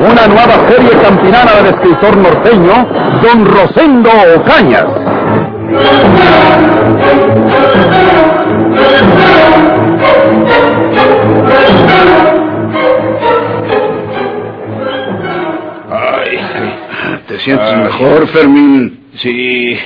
Una nueva serie campinana del escritor norteño, don Rosendo Ocañas. ¿Te sientes mejor, Fermín? Sí.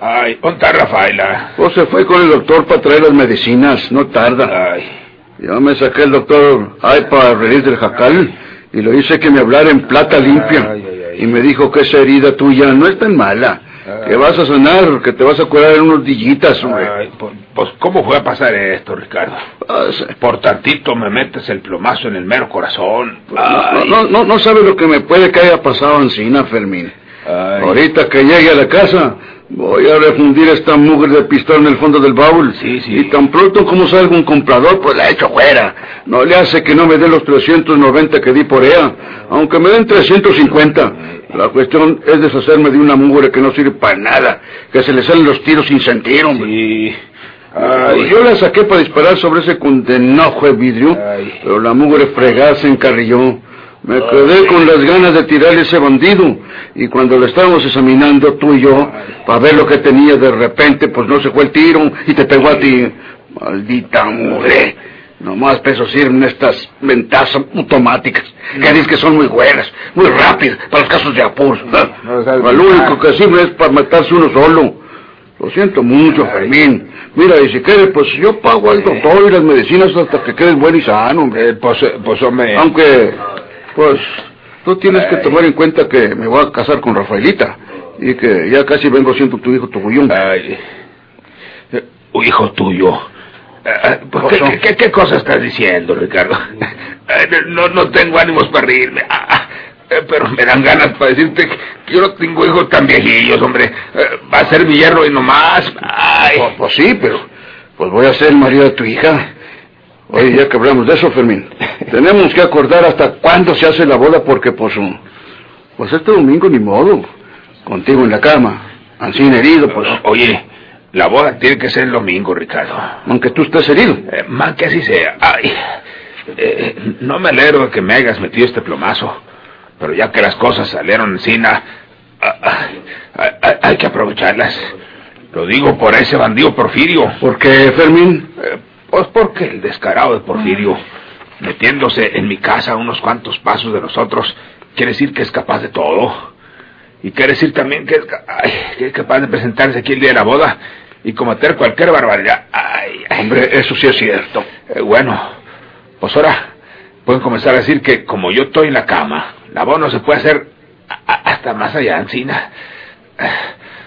Ay, ¿dónde está Rafaela? Pues se fue con el doctor para traer las medicinas, no tarda. Ay. Yo me saqué el doctor ay para reír del jacal y lo hice que me hablara en plata limpia. Y me dijo que esa herida tuya no es tan mala. Que vas a sanar, que te vas a curar en unos dillitas, hombre. Ay, pues, pues, ¿cómo fue a pasar esto, Ricardo? Ah. Por tantito me metes el plomazo en el mero corazón. No, Ay. no, no, no sabe lo que me puede que haya pasado encina, Fermín. Ay. Ahorita que llegue a la casa, voy a refundir esta mugre de pistola en el fondo del baúl. Sí, sí. Y tan pronto como salga un comprador, pues la echo fuera. No le hace que no me dé los 390 que di por ella, aunque me den 350. La cuestión es deshacerme de una mugre que no sirve para nada, que se le salen los tiros sin sentir, hombre. Sí. Ay, yo la saqué para disparar sobre ese condenado de vidrio, Ay. pero la mugre fregada se encarrilló. Me quedé con las ganas de tirarle ese bandido, y cuando lo estábamos examinando tú y yo, para ver lo que tenía de repente, pues no se fue el tiro y te pegó a ti. Maldita mugre. Nomás peso sirven estas ventas automáticas, que dices que son muy buenas, muy rápidas, para los casos de sabes Lo único que sirve es para matarse uno solo. Lo siento mucho, Fermín. Mira, y si quieres, pues yo pago al doctor y las medicinas hasta que quedes bueno y sano, hombre. Eh, pues, eh, pues, hombre. Aunque, pues, tú tienes que tomar en cuenta que me voy a casar con Rafaelita y que ya casi vengo siendo tu hijo tuyo. Ay. Hijo tuyo. Eh, pues, ¿Qué ¿qué, qué, qué cosa estás diciendo, Ricardo? No, no tengo ánimos para reírme. Ah, ah, eh, pero me dan ganas para decirte que yo no tengo hijos tan viejillos, hombre. Eh, va a ser mi yerno y no más. Ay. Pues, pues sí, pero pues voy a ser marido de tu hija. Oye, ya que hablamos de eso, Fermín, tenemos que acordar hasta cuándo se hace la boda porque, pues, um, pues este domingo ni modo. Contigo en la cama, así herido, pues, Oye, la boda tiene que ser el domingo, Ricardo. aunque tú estés herido. Eh, más que así sea. Ay, eh, no me alegro de que me hayas metido este plomazo. Pero ya que las cosas salieron encima, ah, ah, hay que aprovecharlas. Lo digo por ese bandido Porfirio. ¿Por qué, Fermín? Eh, pues porque el descarado de Porfirio, metiéndose en mi casa a unos cuantos pasos de nosotros, quiere decir que es capaz de todo. Y quiere decir también que es, ay, que es capaz de presentarse aquí el día de la boda y cometer cualquier barbaridad. Ay, ay. Hombre, eso sí es cierto. Eh, bueno, pues ahora pueden comenzar a decir que como yo estoy en la cama, la boda no se puede hacer hasta más allá, Ancina.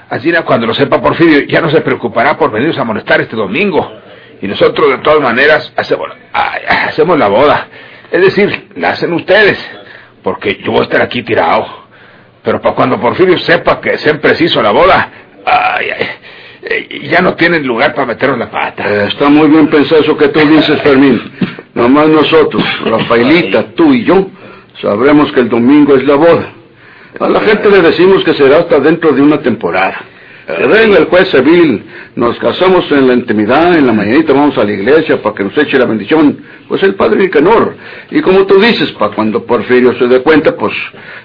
Ancina, cuando lo sepa Porfirio, ya no se preocupará por venirnos a molestar este domingo. Y nosotros, de todas maneras, hacemos, ay, hacemos la boda. Es decir, la hacen ustedes, porque yo voy a estar aquí tirado. Pero para cuando Porfirio sepa que siempre se hizo la boda, ay, ay, eh, ya no tienen lugar para meternos la pata. Eh, está muy bien pensado eso que tú dices, Fermín. Nomás nosotros, Rafaelita, tú y yo, sabremos que el domingo es la boda. A la gente le decimos que será hasta dentro de una temporada. Venga el juez civil, nos casamos en la intimidad, en la mañanita vamos a la iglesia para que nos eche la bendición, pues el padre Nicanor. Y como tú dices, para cuando Porfirio se dé cuenta, pues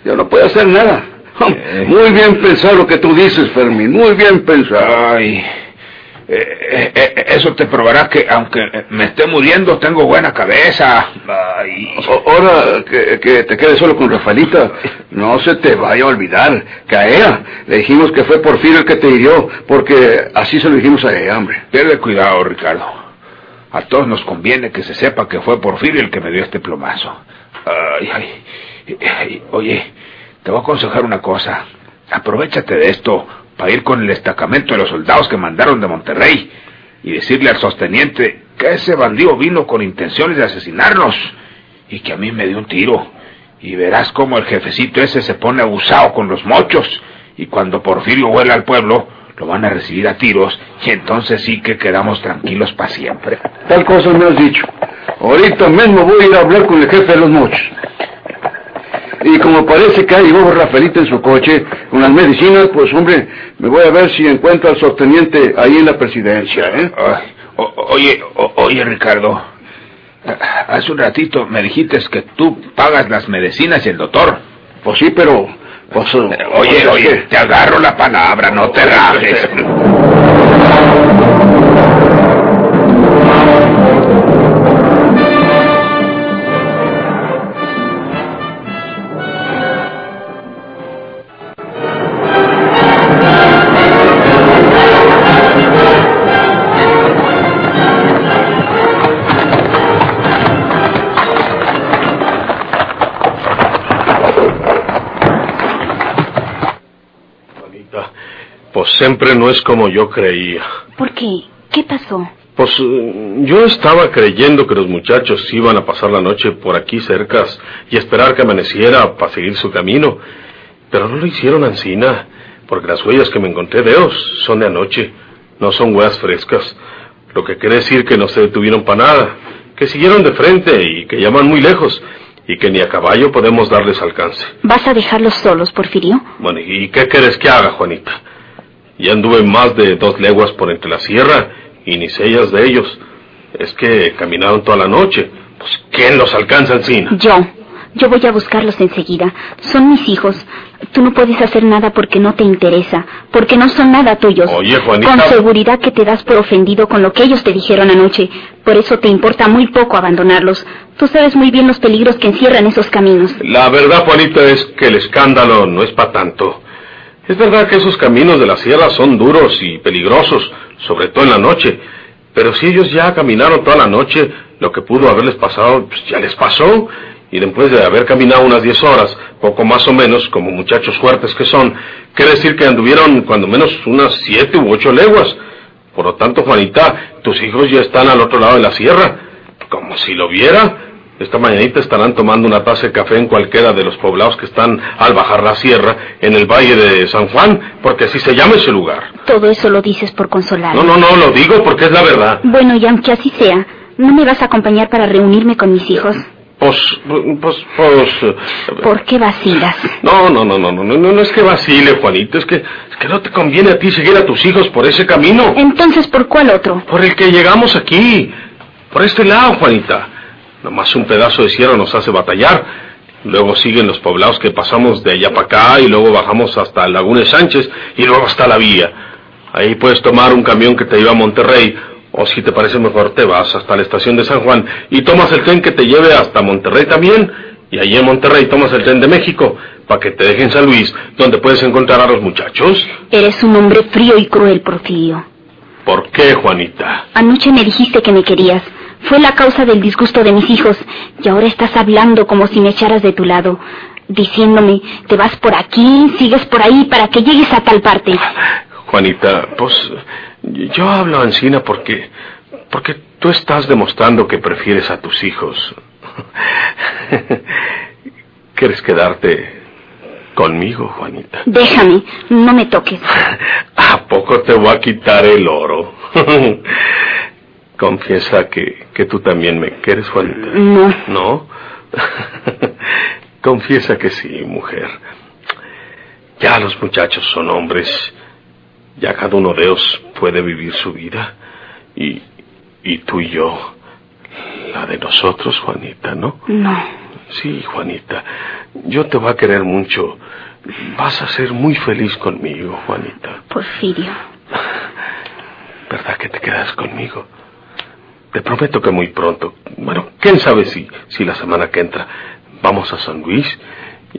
ya no puede hacer nada. Muy bien pensado lo que tú dices, Fermín, muy bien pensado. Ay, eh, eh, eh, eso te probará que aunque me esté muriendo tengo buena cabeza. Ay, Ahora que, que te quedes solo con Rafaelita, no se te vaya a olvidar que a ella le dijimos que fue Porfirio el que te hirió, porque así se lo dijimos a ella, hombre. pierde cuidado, Ricardo. A todos nos conviene que se sepa que fue Porfirio el que me dio este plomazo. Ay, ay, ay, oye, te voy a aconsejar una cosa. Aprovechate de esto para ir con el destacamento de los soldados que mandaron de Monterrey y decirle al sosteniente que ese bandido vino con intenciones de asesinarnos y que a mí me dio un tiro. Y verás cómo el jefecito ese se pone abusado con los mochos. Y cuando Porfirio vuela al pueblo, lo van a recibir a tiros. Y entonces sí que quedamos tranquilos para siempre. Tal cosa me has dicho. Ahorita mismo voy a ir a hablar con el jefe de los mochos. Y como parece que hay llegó Rafaelita en su coche con las medicinas, pues hombre, me voy a ver si encuentro al subteniente ahí en la presidencia, ¿eh? O- oye, o- oye, Ricardo. Hace un ratito me dijiste que tú pagas las medicinas y el doctor. Pues sí, pero... Pues, Oye, pues, oye, te agarro la palabra, no te rajes. Pues siempre no es como yo creía. ¿Por qué? ¿Qué pasó? Pues eh, yo estaba creyendo que los muchachos iban a pasar la noche por aquí cercas y esperar que amaneciera para seguir su camino. Pero no lo hicieron ansina, porque las huellas que me encontré de ellos son de anoche, no son huellas frescas. Lo que quiere decir que no se detuvieron para nada, que siguieron de frente y que llaman muy lejos y que ni a caballo podemos darles alcance. ¿Vas a dejarlos solos, Porfirio? Bueno, ¿y qué quieres que haga, Juanita? Ya anduve más de dos leguas por entre la sierra y ni sellas de ellos. Es que caminaron toda la noche. Pues, ¿quién los alcanza encima? Yo. Yo voy a buscarlos enseguida. Son mis hijos. Tú no puedes hacer nada porque no te interesa, porque no son nada tuyos. Oye, Juanita. Con seguridad que te das por ofendido con lo que ellos te dijeron anoche. Por eso te importa muy poco abandonarlos. Tú sabes muy bien los peligros que encierran esos caminos. La verdad, Juanita, es que el escándalo no es para tanto. Es verdad que esos caminos de la sierra son duros y peligrosos, sobre todo en la noche. Pero si ellos ya caminaron toda la noche, lo que pudo haberles pasado, pues ya les pasó. Y después de haber caminado unas 10 horas, poco más o menos, como muchachos fuertes que son, quiere decir que anduvieron cuando menos unas siete u ocho leguas. Por lo tanto, Juanita, tus hijos ya están al otro lado de la sierra. Como si lo viera. Esta mañanita estarán tomando una taza de café en cualquiera de los poblados que están al bajar la sierra en el valle de San Juan, porque así se llama ese lugar. Todo eso lo dices por consolar. No, no, no, lo digo porque es la verdad. Bueno, y aunque así sea, ¿no me vas a acompañar para reunirme con mis hijos? Pues, pues, pues... ¿Por qué vacilas? No, no, no, no, no, no, no es que vacile, Juanito, es que, es que no te conviene a ti seguir a tus hijos por ese camino. Entonces, ¿por cuál otro? Por el que llegamos aquí. Por este lado, Juanita. Nomás un pedazo de sierra nos hace batallar. Luego siguen los poblados que pasamos de allá para acá y luego bajamos hasta Laguna de Sánchez y luego hasta la vía. Ahí puedes tomar un camión que te lleva a Monterrey o si te parece mejor te vas hasta la estación de San Juan y tomas el tren que te lleve hasta Monterrey también. Y allí en Monterrey tomas el tren de México para que te deje en San Luis donde puedes encontrar a los muchachos. Eres un hombre frío y cruel, Porfirio. ¿Por qué, Juanita? Anoche me dijiste que me querías. Fue la causa del disgusto de mis hijos. Y ahora estás hablando como si me echaras de tu lado. Diciéndome, te vas por aquí, sigues por ahí para que llegues a tal parte. Juanita, pues yo hablo Ancina porque porque tú estás demostrando que prefieres a tus hijos. ¿Quieres quedarte conmigo, Juanita? Déjame, no me toques. ¿A poco te voy a quitar el oro? Confiesa que, que tú también me quieres, Juanita. No. ¿No? Confiesa que sí, mujer. Ya los muchachos son hombres. Ya cada uno de ellos puede vivir su vida. Y, y tú y yo, la de nosotros, Juanita, ¿no? No. Sí, Juanita. Yo te voy a querer mucho. Vas a ser muy feliz conmigo, Juanita. Porfirio. ¿Verdad que te quedas conmigo? Te prometo que muy pronto, bueno, quién sabe si, si la semana que entra vamos a San Luis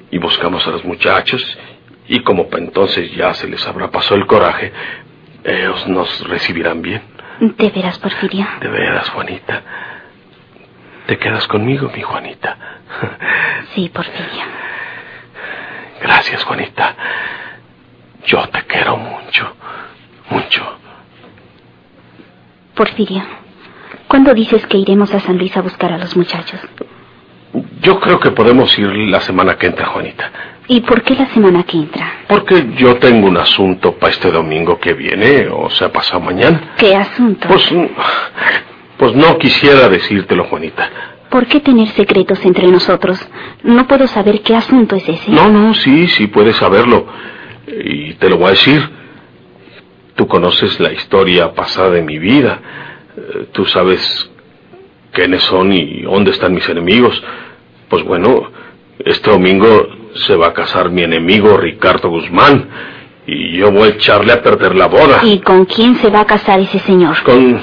y buscamos a los muchachos y como pa' entonces ya se les habrá pasado el coraje, ellos nos recibirán bien. ¿De veras, Porfirio? De veras, Juanita. ¿Te quedas conmigo, mi Juanita? Sí, Porfirio. Gracias, Juanita. Yo te quiero mucho, mucho. Porfirio, ¿cuándo dices que iremos a San Luis a buscar a los muchachos? Yo creo que podemos ir la semana que entra, Juanita. ¿Y por qué la semana que entra? Porque yo tengo un asunto para este domingo que viene, o sea, pasado mañana. ¿Qué asunto? Pues, pues no quisiera decírtelo, Juanita. ¿Por qué tener secretos entre nosotros? No puedo saber qué asunto es ese. No, no, sí, sí puedes saberlo. Y te lo voy a decir. Tú conoces la historia pasada de mi vida. Eh, Tú sabes quiénes son y dónde están mis enemigos. Pues bueno, este domingo se va a casar mi enemigo Ricardo Guzmán. Y yo voy a echarle a perder la boda. ¿Y con quién se va a casar ese señor? Con.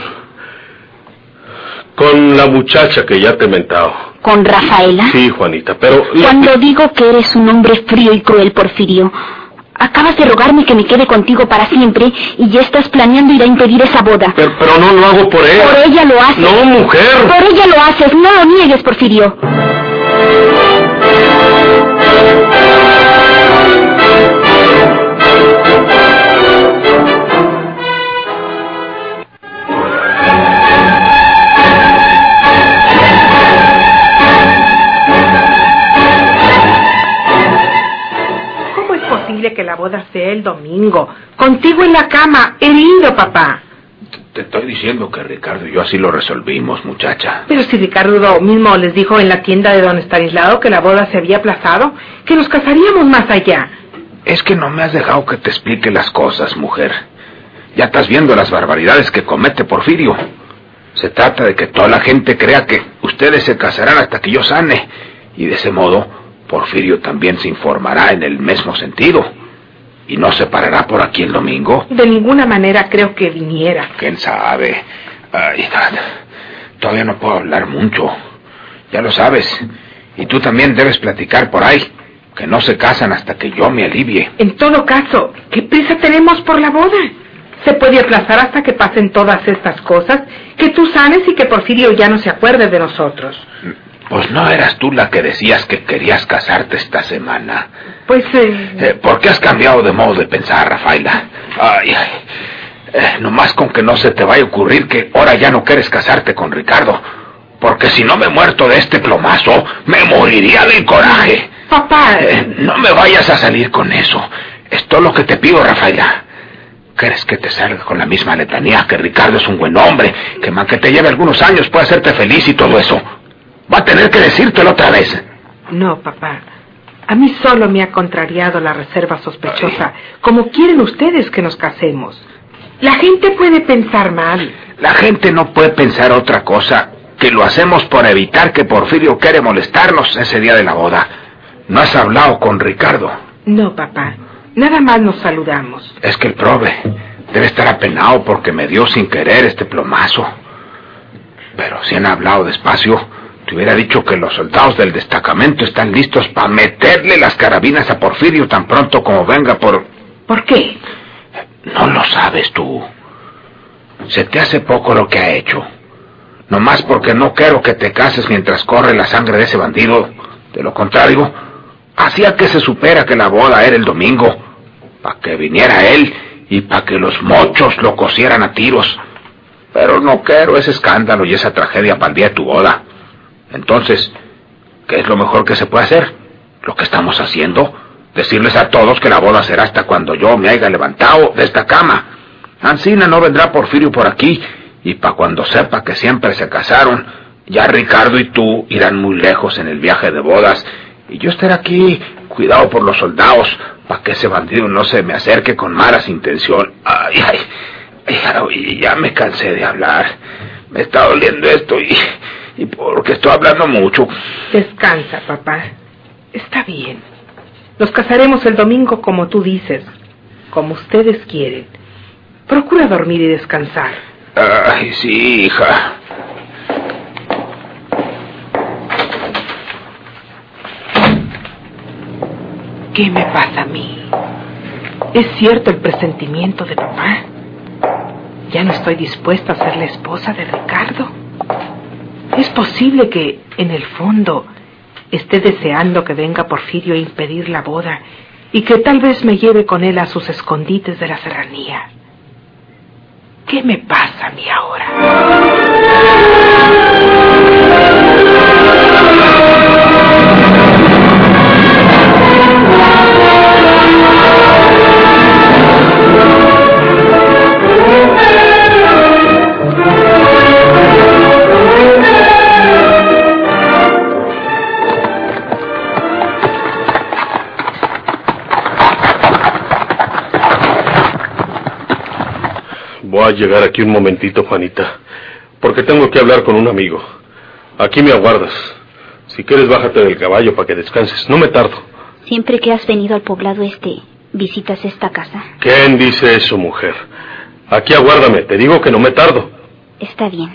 Con la muchacha que ya te he mentado. ¿Con Rafaela? Sí, Juanita, pero. Cuando digo que eres un hombre frío y cruel, Porfirio, acabas de rogarme que me quede contigo para siempre y ya estás planeando ir a impedir esa boda. Pero, pero no lo hago por él. Por ella lo haces. No, mujer. Por ella lo haces, no lo niegues, Porfirio. ¿Cómo es posible que la boda sea el domingo? Contigo en la cama, lindo papá. Te estoy diciendo que Ricardo y yo así lo resolvimos, muchacha. Pero si Ricardo mismo les dijo en la tienda de don Estanislao que la boda se había aplazado, que nos casaríamos más allá. Es que no me has dejado que te explique las cosas, mujer. Ya estás viendo las barbaridades que comete Porfirio. Se trata de que toda la gente crea que ustedes se casarán hasta que yo sane. Y de ese modo, Porfirio también se informará en el mismo sentido. Y no se parará por aquí el domingo. De ninguna manera creo que viniera. ¿Quién sabe? Ay, todavía no puedo hablar mucho. Ya lo sabes. Y tú también debes platicar por ahí. Que no se casan hasta que yo me alivie. En todo caso, ¿qué prisa tenemos por la boda? Se puede aplazar hasta que pasen todas estas cosas, que tú sanes y que Porfirio ya no se acuerde de nosotros. Pues no eras tú la que decías que querías casarte esta semana. Pues, eh, Eh, ¿Por qué has cambiado de modo de pensar, Rafaela? Ay, ay. Eh, nomás con que no se te vaya a ocurrir que ahora ya no quieres casarte con Ricardo. Porque si no me muerto de este plomazo, me moriría del coraje. papá, Eh, no me vayas a salir con eso. Es todo lo que te pido, Rafaela. ¿Crees que te salga con la misma letanía que Ricardo es un buen hombre, que más que te lleve algunos años puede hacerte feliz y todo eso? Va a tener que decírtelo otra vez. no, papá. A mí solo me ha contrariado la reserva sospechosa, como quieren ustedes que nos casemos. La gente puede pensar mal. La gente no puede pensar otra cosa que lo hacemos por evitar que Porfirio quiere molestarnos ese día de la boda. ¿No has hablado con Ricardo? No, papá. Nada más nos saludamos. Es que el prove debe estar apenado porque me dio sin querer este plomazo. Pero si han hablado despacio, te hubiera dicho que los soldados del destacamento están listos para meterle las carabinas a Porfirio tan pronto como venga por... ¿Por qué? No lo sabes tú. Se te hace poco lo que ha hecho. Nomás porque no quiero que te cases mientras corre la sangre de ese bandido. De lo contrario, hacía que se supera que la boda era el domingo. Para que viniera él y para que los mochos lo cosieran a tiros. Pero no quiero ese escándalo y esa tragedia para el día de tu boda. Entonces, ¿qué es lo mejor que se puede hacer? Lo que estamos haciendo. Decirles a todos que la boda será hasta cuando yo me haya levantado de esta cama. Ancina no vendrá Porfirio por aquí, y para cuando sepa que siempre se casaron, ya Ricardo y tú irán muy lejos en el viaje de bodas, y yo estaré aquí, cuidado por los soldados, para que ese bandido no se me acerque con malas intenciones. Ay, ay, ay, ya me cansé de hablar. Me está doliendo esto y, y porque estoy hablando mucho. Descansa, papá. Está bien. Nos casaremos el domingo como tú dices, como ustedes quieren. Procura dormir y descansar. Ay, sí, hija. ¿Qué me pasa a mí? ¿Es cierto el presentimiento de papá? Ya no estoy dispuesta a ser la esposa de Ricardo. Es posible que, en el fondo, esté deseando que venga Porfirio a impedir la boda y que tal vez me lleve con él a sus escondites de la serranía. ¿Qué me pasa a mí ahora? Llegar aquí un momentito, Juanita, porque tengo que hablar con un amigo. Aquí me aguardas. Si quieres, bájate del caballo para que descanses. No me tardo. Siempre que has venido al poblado este, visitas esta casa. ¿Quién dice eso, mujer? Aquí aguárdame. Te digo que no me tardo. Está bien.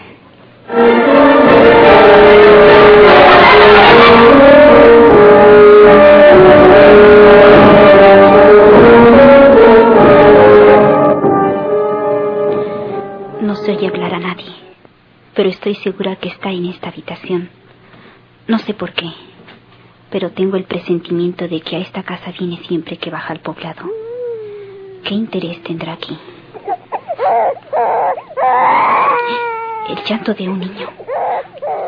Pero estoy segura que está en esta habitación. No sé por qué, pero tengo el presentimiento de que a esta casa viene siempre que baja al poblado. ¿Qué interés tendrá aquí? El llanto de un niño.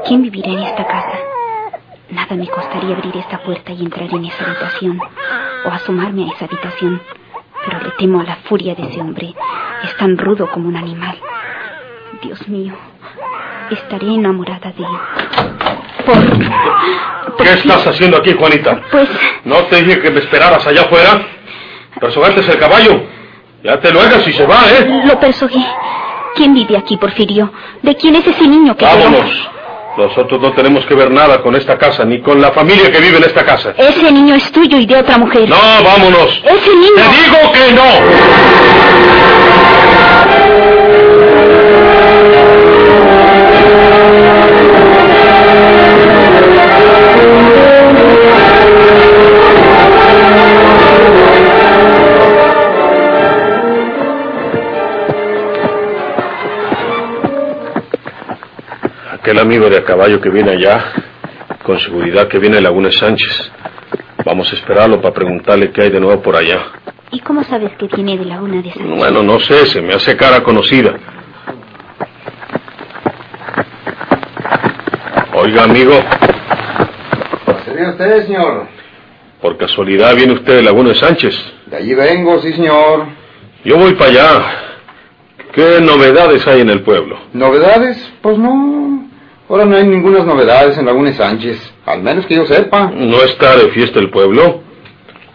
¿Quién vivirá en esta casa? Nada me costaría abrir esta puerta y entrar en esa habitación, o asomarme a esa habitación, pero le temo a la furia de ese hombre. Es tan rudo como un animal. Dios mío, estaré enamorada de él. Por... ¿Qué estás haciendo aquí, Juanita? Pues... ¿No te dije que me esperaras allá afuera? Persogaste el caballo. Ya te lo hagas y se va, ¿eh? Lo perseguí. ¿Quién vive aquí, Porfirio? ¿De quién es ese niño que... Vámonos. Nosotros no tenemos que ver nada con esta casa, ni con la familia que vive en esta casa. Ese niño es tuyo y de otra mujer. No, vámonos. Ese niño... Te digo que no. Aquel amigo de a caballo que viene allá, con seguridad que viene Laguna Sánchez. Vamos a esperarlo para preguntarle qué hay de nuevo por allá. ¿Y cómo sabes que viene de Laguna de Sánchez? Bueno, no sé, se me hace cara conocida. Oiga, amigo, ¿Sería usted, señor? por casualidad viene usted de Laguna de Sánchez. De allí vengo, sí, señor. Yo voy para allá. ¿Qué novedades hay en el pueblo? ¿Novedades? Pues no. Ahora no hay ninguna novedades en Laguna Sánchez. Al menos que yo sepa. ¿No está de fiesta el pueblo?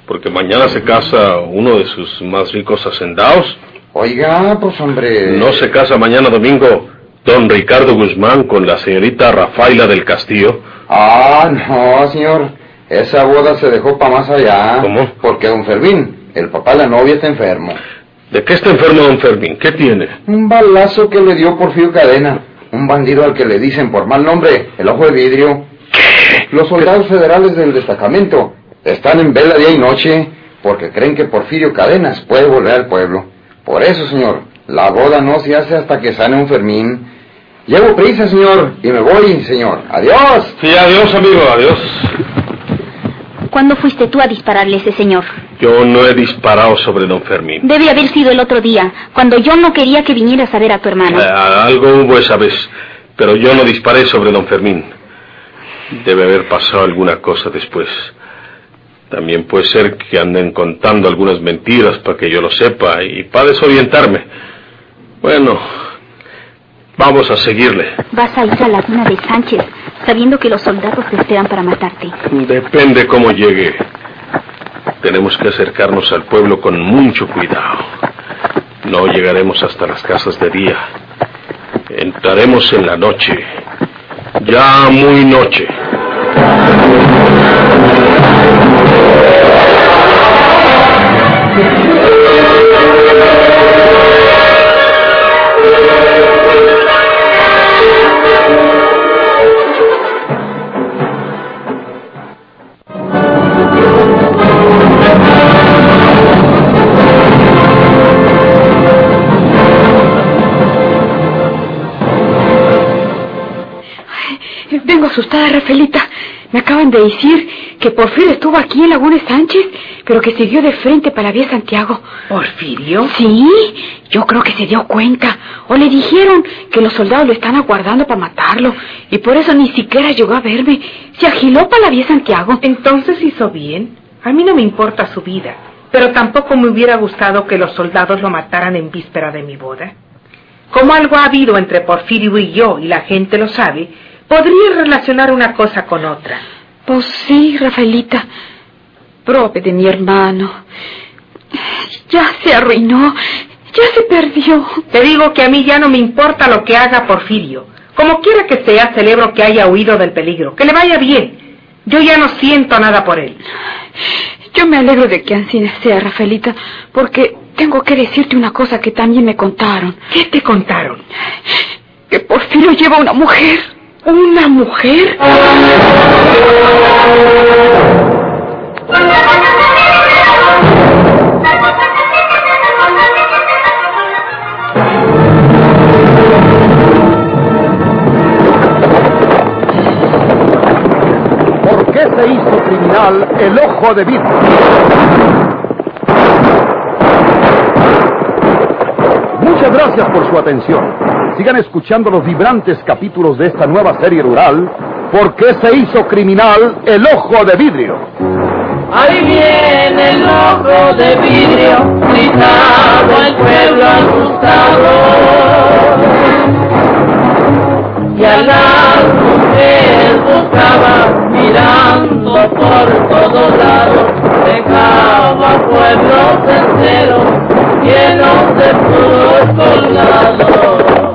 Porque mañana se casa uno de sus más ricos hacendados. Oiga, pues hombre. ¿No se casa mañana domingo don Ricardo Guzmán con la señorita Rafaela del Castillo? Ah, no, señor. Esa boda se dejó para más allá. ¿Cómo? Porque don Fermín, el papá de la novia, está enfermo. ¿De qué está enfermo don Fermín? ¿Qué tiene? Un balazo que le dio Porfirio Cadena. Un bandido al que le dicen por mal nombre, el ojo de vidrio. Los soldados federales del destacamento están en vela día y noche porque creen que Porfirio Cadenas puede volver al pueblo. Por eso, señor, la boda no se hace hasta que sane un Fermín. Llevo prisa, señor, y me voy, señor. Adiós. Sí, adiós, amigo, adiós. ¿Cuándo fuiste tú a dispararle a ese señor? Yo no he disparado sobre don Fermín. Debe haber sido el otro día, cuando yo no quería que vinieras a ver a tu hermano. Eh, algo hubo esa vez, pero yo no disparé sobre don Fermín. Debe haber pasado alguna cosa después. También puede ser que anden contando algunas mentiras para que yo lo sepa y para desorientarme. Bueno, vamos a seguirle. Vas a ir a Laguna de Sánchez, sabiendo que los soldados te esperan para matarte. Depende cómo llegue. Tenemos que acercarnos al pueblo con mucho cuidado. No llegaremos hasta las casas de día. Entraremos en la noche. Ya muy noche. Vengo asustada, Rafaelita. Me acaban de decir que Porfirio estuvo aquí en Laguna Sánchez, pero que siguió de frente para la vía Santiago. ¿Porfirio? Sí, yo creo que se dio cuenta. O le dijeron que los soldados lo están aguardando para matarlo. Y por eso ni siquiera llegó a verme. Se agiló para la vía Santiago. Entonces hizo bien. A mí no me importa su vida, pero tampoco me hubiera gustado que los soldados lo mataran en víspera de mi boda. Como algo ha habido entre Porfirio y yo y la gente lo sabe, podría relacionar una cosa con otra. Pues sí, Rafaelita. Prope de mi hermano. Ya se arruinó. Ya se perdió. Te digo que a mí ya no me importa lo que haga Porfirio. Como quiera que sea, celebro que haya huido del peligro. Que le vaya bien. Yo ya no siento nada por él. Yo me alegro de que Ancina sea, Rafaelita, porque tengo que decirte una cosa que también me contaron. ¿Qué te contaron? Que Porfirio lleva una mujer. ¿Una mujer? ¿Por qué se hizo criminal el ojo de vidrio? Muchas gracias por su atención. Sigan escuchando los vibrantes capítulos de esta nueva serie rural, ¿Por qué se hizo criminal el ojo de vidrio? Ahí viene el ojo de vidrio, gritado el pueblo asustado. Y a la mujer buscaba, mirando por todos lados, dejaba pueblos enteros llenos de puros colgados.